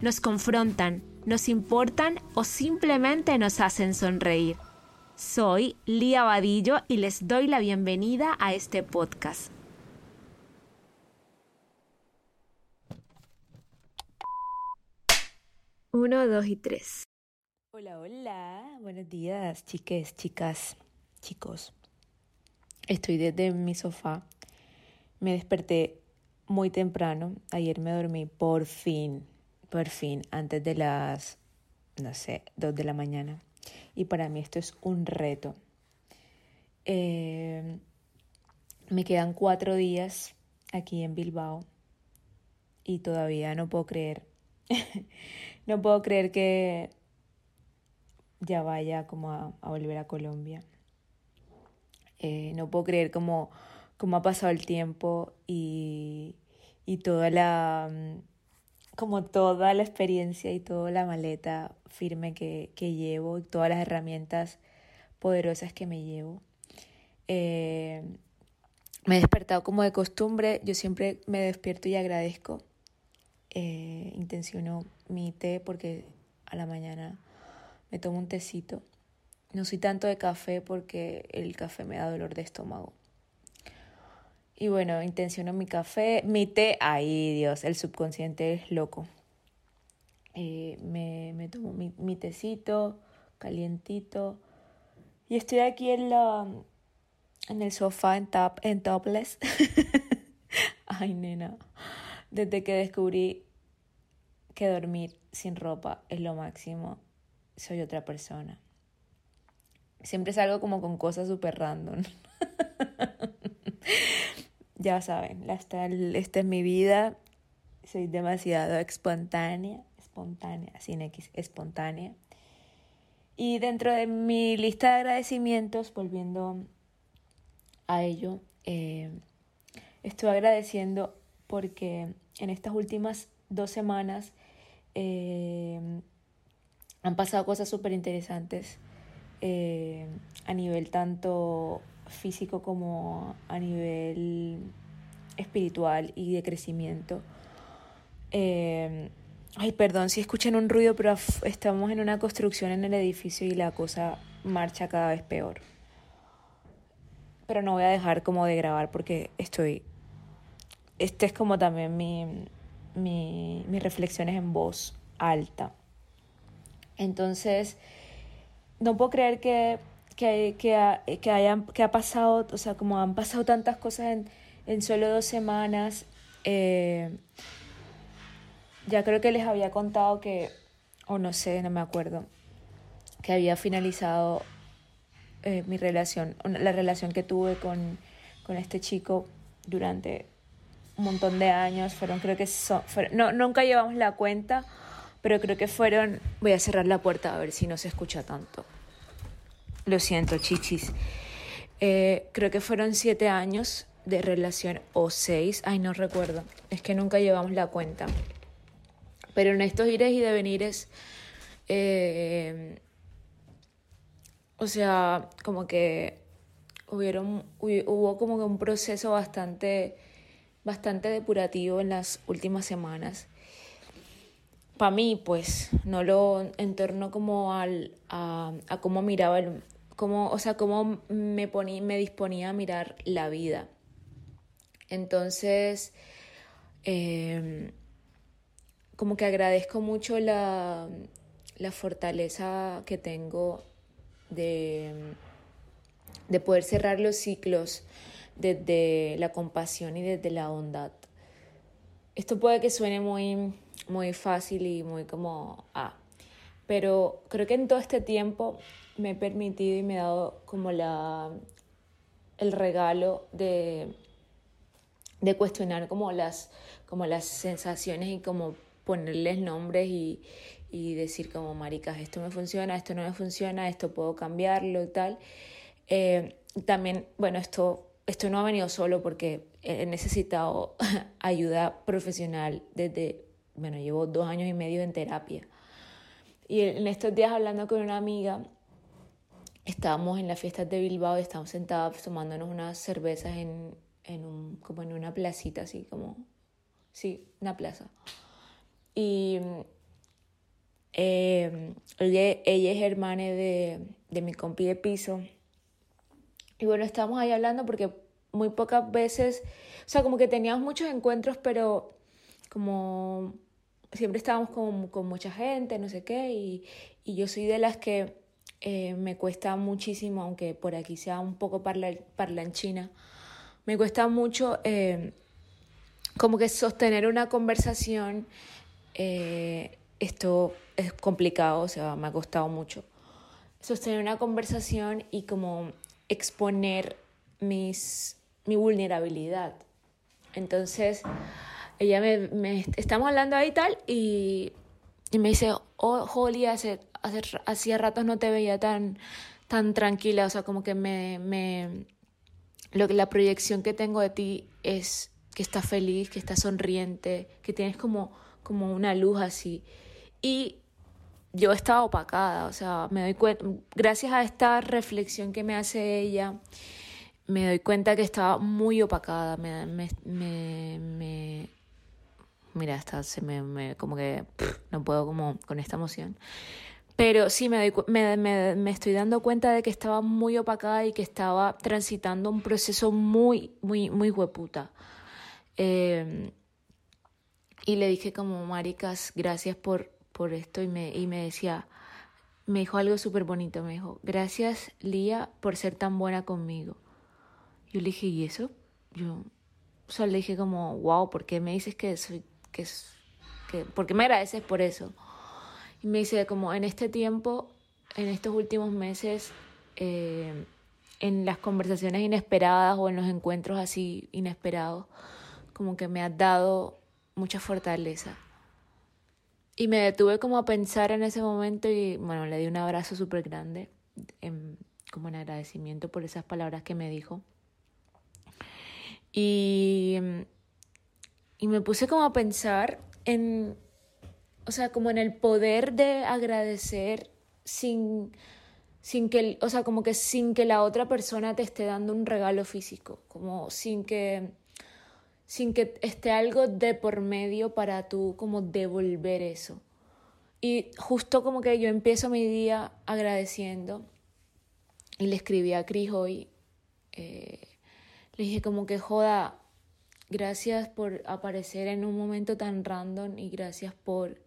nos confrontan, nos importan o simplemente nos hacen sonreír. Soy Lía Vadillo y les doy la bienvenida a este podcast. Uno, dos y tres. Hola, hola, buenos días, chiques, chicas, chicos. Estoy desde mi sofá. Me desperté muy temprano. Ayer me dormí por fin por fin, antes de las, no sé, dos de la mañana. Y para mí esto es un reto. Eh, me quedan cuatro días aquí en Bilbao y todavía no puedo creer, no puedo creer que ya vaya como a, volver a Colombia. Eh, no puedo creer cómo, cómo ha pasado el tiempo y, y toda la como toda la experiencia y toda la maleta firme que, llevo y todas las herramientas poderosas que me llevo. Eh, me he despertado como de costumbre, yo siempre me despierto y agradezco. Eh, intenciono mi té porque a la mañana me tomo un tecito. No soy tanto de café porque el café me da dolor de estómago. Y bueno, intenciono mi café, mi té, ay Dios, el subconsciente es loco. Eh, me, me, tomo mi, mi, tecito calientito y estoy aquí en la en el sofá en top en topless. ay nena, desde que descubrí que dormir sin ropa es lo máximo, soy otra persona. Siempre salgo como con cosas súper random. ya saben, esta, es mi vida, soy demasiado espontánea, espontánea, sin X, espontánea. Y dentro de mi lista de agradecimientos, volviendo a ello, eh, estoy agradeciendo porque en estas últimas dos semanas eh, han pasado cosas súper interesantes eh, a nivel tanto físico como a nivel espiritual y de crecimiento. Eh, ay, perdón si escuchan un ruido, pero estamos en una construcción en el edificio y la cosa marcha cada vez peor. Pero no voy a dejar como de grabar porque estoy... Este es como también mi, mi, mis reflexiones en voz alta. Entonces, no puedo creer que que, que, que ha pasado, o sea, como han pasado tantas cosas en, en solo dos semanas. Eh, ya creo que les había contado que, o no sé, no me acuerdo, que había finalizado eh, mi relación, la relación que tuve con, con este chico durante un montón de años. Fueron, creo que son, no, nunca llevamos la cuenta, pero creo que fueron, voy a cerrar la puerta a ver si no se escucha tanto. Lo siento, chichis. Eh, creo que fueron siete años de relación o seis, ay no recuerdo, es que nunca llevamos la cuenta. Pero en estos ires y devenires, eh, o sea, como que hubieron, hubo como que un proceso bastante, bastante depurativo en las últimas semanas. Para mí, pues, no lo en torno como al, a, a cómo miraba el, o sea, cómo me, ponía, me disponía a mirar la vida. Entonces, em, como que agradezco mucho la, la fortaleza que tengo de, de poder cerrar los ciclos desde la compasión y desde la bondad. Esto puede que suene muy, muy fácil y muy como, ah, pero creo que en todo este tiempo me he permitido y me he dado como la, el regalo de, de cuestionar como las, como las sensaciones y como ponerles nombres y, y decir como, maricas, esto me funciona, esto no me funciona, esto puedo cambiarlo y tal. Eh, también, bueno, esto, esto no ha venido solo porque he necesitado ayuda profesional desde, bueno, llevo dos años y medio en terapia. Y en estos días hablando con una amiga, estábamos en las fiestas de Bilbao y estábamos sentados tomándonos unas cervezas en, en un, como en una placita, así como, sí, una plaza. Y eh, ella, ella, es hermana de, de mi compi de piso. Y bueno, estábamos ahí hablando porque muy pocas veces, o sea, como que teníamos muchos encuentros, pero como siempre estábamos con, con mucha gente, no sé qué, y, y yo soy de las que eh, me cuesta muchísimo, aunque por aquí sea un poco parla, parlanchina, me cuesta mucho eh, como que sostener una conversación, eh, esto es complicado, o sea, me ha costado mucho. Sostener una conversación y como exponer mis, mi vulnerabilidad. Entonces, ella me, estamos hablando ahí tal y, y me dice, oh, Holly, hace, hace, hacía ratos no te veía tan, tan tranquila, o sea, como que me, me, lo la proyección que tengo de ti es que estás feliz, que estás sonriente, que tienes como, como una luz así. Y yo estaba opacada, o sea, me doy cuenta, gracias a esta reflexión que me hace ella, me doy cuenta que estaba muy opacada, me, mira, hasta se me, como que no puedo como con esta emoción. Pero sí, me, doy, me, me, me, estoy dando cuenta de que estaba muy opacada y que estaba transitando un proceso muy, muy, muy hueputa. Eh, y le dije como, maricas, gracias por, por esto y me, y me decía, me dijo algo súper bonito, me dijo, gracias Lía por ser tan buena conmigo. Yo le dije, ¿y eso? Yo, o sea, le dije como, wow, ¿por qué me dices que soy, que, que, ¿por qué me agradeces por eso? Y me dice, como en este tiempo, en estos últimos meses, eh, en las conversaciones inesperadas o en los encuentros así inesperados, como que me has dado mucha fortaleza. Y me detuve como a pensar en ese momento y bueno, le di un abrazo súper grande, en, como en agradecimiento por esas palabras que me dijo. Y, y me puse como a pensar en, o sea, como en el poder de agradecer sin, sin que, o sea, como que sin que la otra persona te esté dando un regalo físico, como sin que sin que esté algo de por medio para tú como devolver eso. Y justo como que yo empiezo mi día agradeciendo y le escribí a Cris hoy, eh, le dije como que joda, gracias por aparecer en un momento tan random y gracias por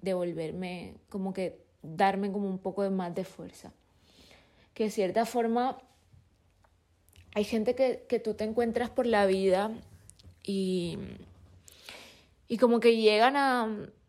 devolverme, como que darme como un poco más de fuerza. Que de cierta forma hay gente que, que tú te encuentras por la vida y, y como que llegan a,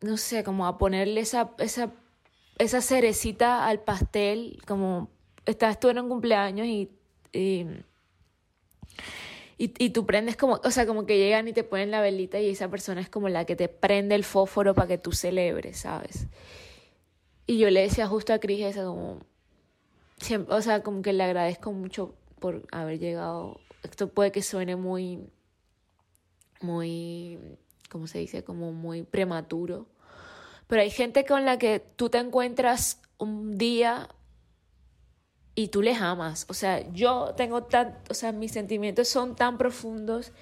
no sé, como a ponerle esa, esa, esa cerecita al pastel, como estás tú en un cumpleaños y, y, y, tú prendes como, o sea, como que llegan y te ponen la velita y esa persona es como la que te prende el fósforo para que tú celebres, ¿sabes? Y yo le decía justo a Cris eso, como, siempre, o sea, como que le agradezco mucho por haber llegado. Esto puede que suene muy muy, ¿cómo se dice? Como muy prematuro. Pero hay gente con la que tú te encuentras un día y tú les amas. O sea, yo tengo tan, o sea, mis sentimientos son tan profundos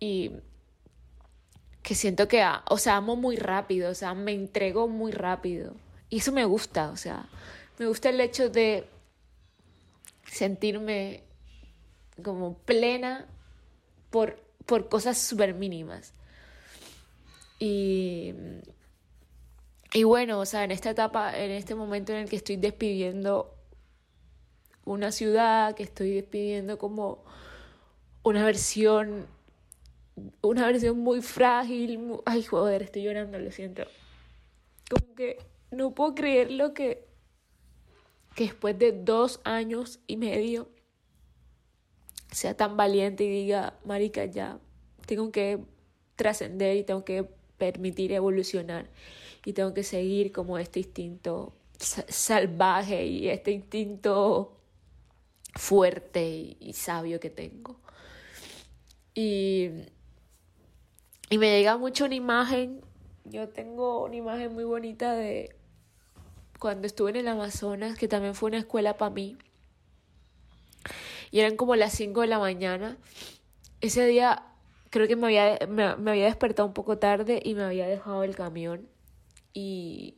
y que siento que, o sea, amo muy rápido, o sea, me entrego muy rápido. Y eso me gusta, o sea, me gusta el hecho de sentirme como plena por, por cosas súper mínimas. Y, y bueno, o sea, en esta etapa, en este momento en el que estoy despidiendo una ciudad, que estoy despidiendo como una versión, una versión muy frágil, ay joder, estoy llorando, lo siento. Como que no puedo creer lo que, que después de dos años y medio sea tan valiente y diga, marica, ya tengo que trascender y tengo que permitir evolucionar y tengo que seguir como este instinto salvaje y este instinto fuerte y, sabio que tengo. Y, y me llega mucho una imagen, yo tengo una imagen muy bonita de cuando estuve en el Amazonas, que también fue una escuela para mí. Y eran como las 5 de la mañana. Ese día creo que me había, me, me había despertado un poco tarde y me había dejado el camión. Y,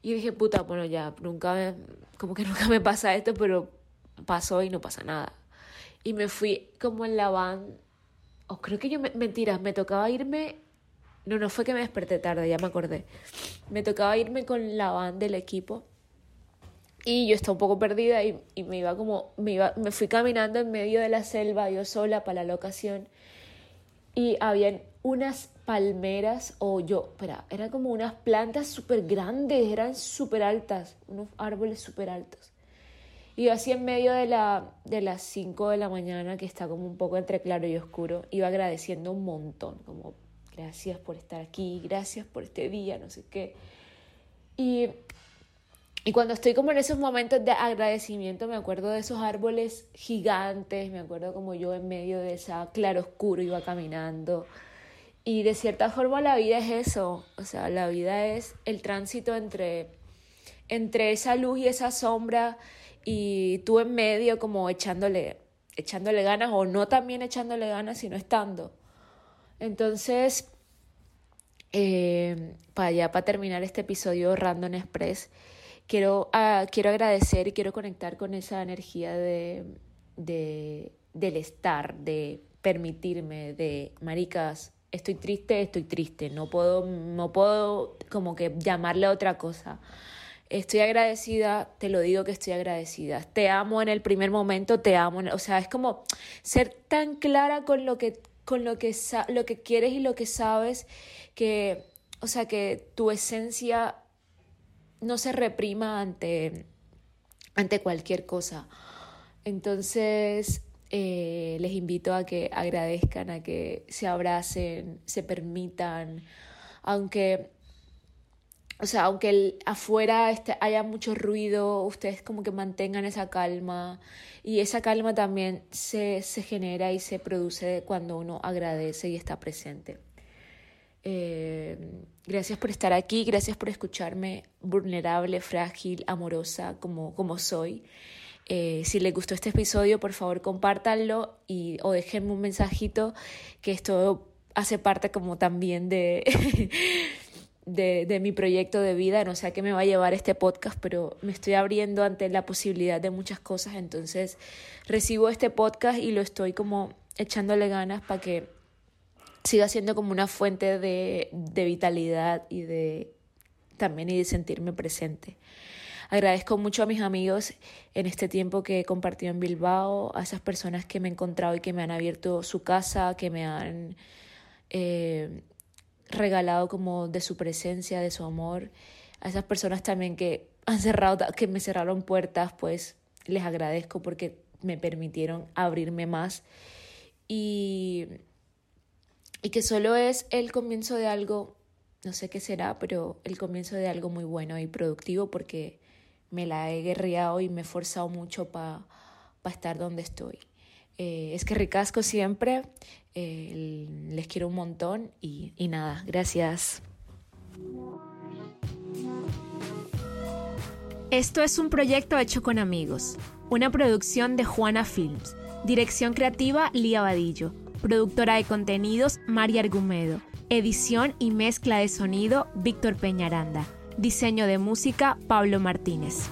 y dije, puta, bueno, ya, nunca como que nunca me pasa esto, pero pasó y no pasa nada. Y me fui como en la van, o creo que yo, me, mentiras, me tocaba irme, no, no fue que me desperté tarde, ya me acordé. Me tocaba irme con la van del equipo y yo estaba un poco perdida y, y me iba como, me, iba, me fui caminando en medio de la selva, yo sola para la locación y habían unas palmeras o yo, espera, eran como unas plantas súper grandes, eran súper altas, unos árboles súper altos. Y yo así en medio de, la, de las 5 de la mañana, que está como un poco entre claro y oscuro, iba agradeciendo un montón, como gracias por estar aquí, gracias por este día, no sé qué. Y, y cuando estoy como en esos momentos de agradecimiento, me acuerdo de esos árboles gigantes, me acuerdo como yo en medio de esa claro oscuro iba caminando y de cierta forma la vida es eso, o sea, la vida es el tránsito entre, entre esa luz y esa sombra y tú en medio como echándole, echándole ganas o no también echándole ganas, sino estando. Entonces, eh, para ya para terminar este episodio Random Express, quiero, uh, quiero agradecer y quiero conectar con esa energía de, de, del estar, de permitirme, de maricas, estoy triste, estoy triste, no puedo, no puedo como que llamarle a otra cosa. Estoy agradecida, te lo digo que estoy agradecida. Te amo en el primer momento, te amo, o sea, es como ser tan clara con lo que con lo que lo que quieres y lo que sabes que o sea, que tu esencia no se reprima ante ante cualquier cosa. Entonces, eh, les invito a que agradezcan, a que se abracen, se permitan, aunque, o sea, aunque afuera este, haya mucho ruido, ustedes como que mantengan esa calma y esa calma también se, se genera y se produce cuando uno agradece y está presente. Eh, gracias por estar aquí, gracias por escucharme vulnerable, frágil, amorosa como, como soy. Eh, si les gustó este episodio, por favor compártanlo y, o déjenme un mensajito que esto hace parte como también de, de, de, mi proyecto de vida. No sé a qué me va a llevar este podcast, pero me estoy abriendo ante la posibilidad de muchas cosas. Entonces recibo este podcast y lo estoy como echándole ganas para que siga siendo como una fuente de, de vitalidad y de también y de sentirme presente. Agradezco mucho a mis amigos en este tiempo que he compartido en Bilbao, a esas personas que me he encontrado y que me han abierto su casa, que me han eh, regalado como de su presencia, de su amor. A esas personas también que han cerrado, que me cerraron puertas, pues les agradezco porque me permitieron abrirme más y, y que solo es el comienzo de algo, no sé qué será, pero el comienzo de algo muy bueno y productivo porque me la he guerreado y me he forzado mucho para pa estar donde estoy. Eh, es que ricasco siempre, eh, les quiero un montón y, y nada, gracias. Esto es un proyecto hecho con amigos, una producción de Juana Films, dirección creativa Lía Vadillo, productora de contenidos María Argumedo, edición y mezcla de sonido Víctor Peñaranda. Diseño de música Pablo Martínez.